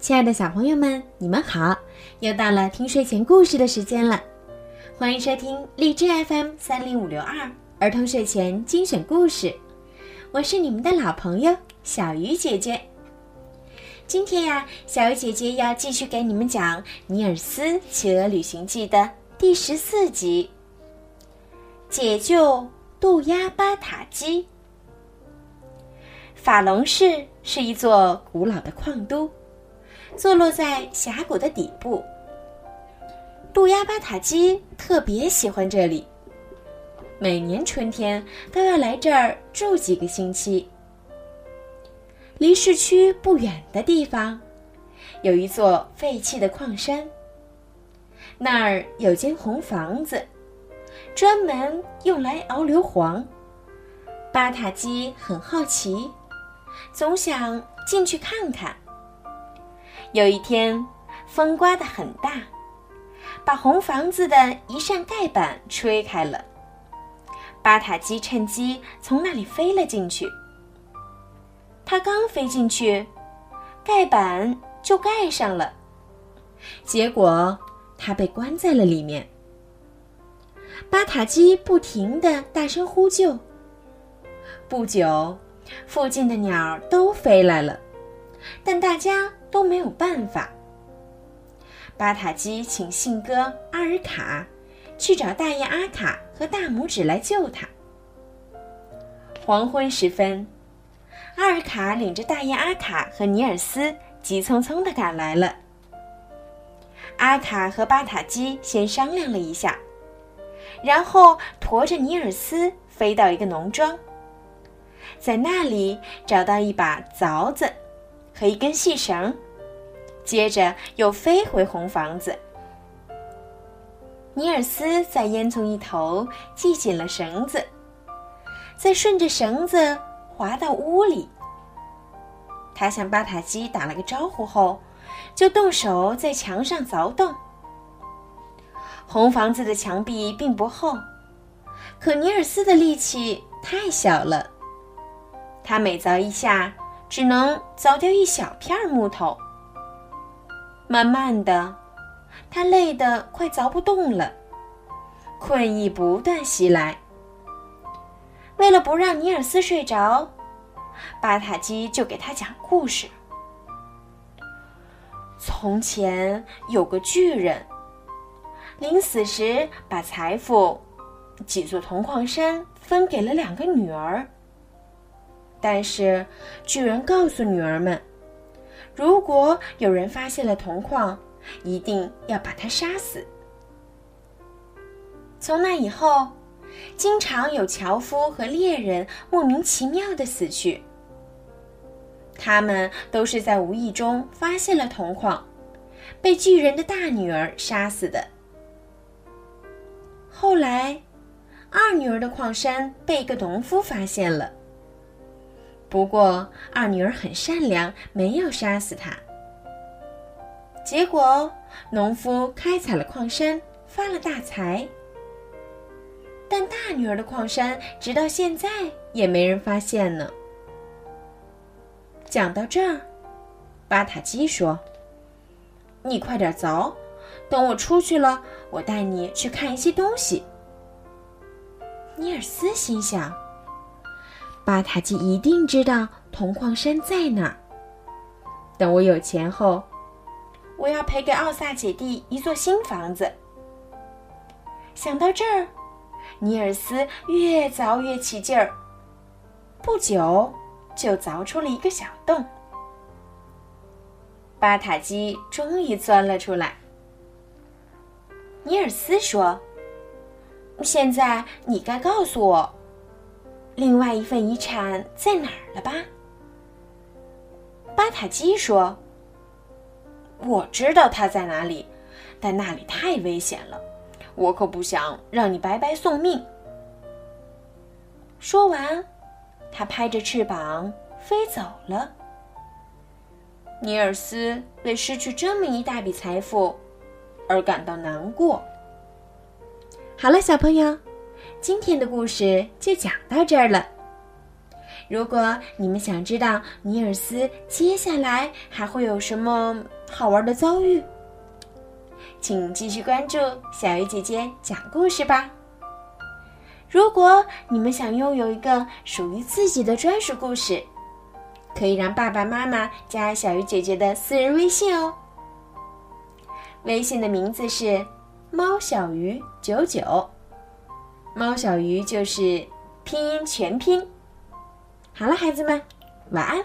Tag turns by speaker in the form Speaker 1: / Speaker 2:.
Speaker 1: 亲爱的小朋友们，你们好！又到了听睡前故事的时间了，欢迎收听荔枝 FM 三零五六二儿童睡前精选故事，我是你们的老朋友小鱼姐姐。今天呀，小鱼姐姐要继续给你们讲《尼尔斯企鹅旅行记》的第十四集——解救渡鸦巴塔基。法隆市是一座古老的矿都。坐落在峡谷的底部，杜鸦巴塔基特别喜欢这里，每年春天都要来这儿住几个星期。离市区不远的地方，有一座废弃的矿山，那儿有间红房子，专门用来熬硫磺。巴塔基很好奇，总想进去看看。有一天，风刮得很大，把红房子的一扇盖板吹开了。巴塔基趁机从那里飞了进去。他刚飞进去，盖板就盖上了，结果他被关在了里面。巴塔基不停地大声呼救。不久，附近的鸟都飞来了，但大家。都没有办法。巴塔基请信鸽阿尔卡去找大雁阿卡和大拇指来救他。黄昏时分，阿尔卡领着大雁阿卡和尼尔斯急匆匆地赶来了。阿卡和巴塔基先商量了一下，然后驮着尼尔斯飞到一个农庄，在那里找到一把凿子。和一根细绳，接着又飞回红房子。尼尔斯在烟囱一头系紧了绳子，再顺着绳子滑到屋里。他向巴塔基打了个招呼后，就动手在墙上凿洞。红房子的墙壁并不厚，可尼尔斯的力气太小了，他每凿一下。只能凿掉一小片木头。慢慢的，他累得快凿不动了，困意不断袭来。为了不让尼尔斯睡着，巴塔基就给他讲故事。从前有个巨人，临死时把财富、几座铜矿山分给了两个女儿。但是，巨人告诉女儿们，如果有人发现了铜矿，一定要把他杀死。从那以后，经常有樵夫和猎人莫名其妙的死去。他们都是在无意中发现了铜矿，被巨人的大女儿杀死的。后来，二女儿的矿山被一个农夫发现了。不过，二女儿很善良，没有杀死他。结果，农夫开采了矿山，发了大财。但大女儿的矿山直到现在也没人发现呢。讲到这儿，巴塔基说：“你快点凿，等我出去了，我带你去看一些东西。”尼尔斯心想。巴塔基一定知道铜矿山在哪儿。等我有钱后，我要赔给奥萨姐弟一座新房子。想到这儿，尼尔斯越凿越起劲儿，不久就凿出了一个小洞。巴塔基终于钻了出来。尼尔斯说：“现在你该告诉我。”另外一份遗产在哪儿了吧？巴塔基说：“我知道它在哪里，但那里太危险了，我可不想让你白白送命。”说完，他拍着翅膀飞走了。尼尔斯为失去这么一大笔财富而感到难过。好了，小朋友。今天的故事就讲到这儿了。如果你们想知道尼尔斯接下来还会有什么好玩的遭遇，请继续关注小鱼姐姐讲故事吧。如果你们想拥有一个属于自己的专属故事，可以让爸爸妈妈加小鱼姐姐的私人微信哦。微信的名字是“猫小鱼九九”，猫小鱼就是拼音全拼。好了，孩子们，晚安。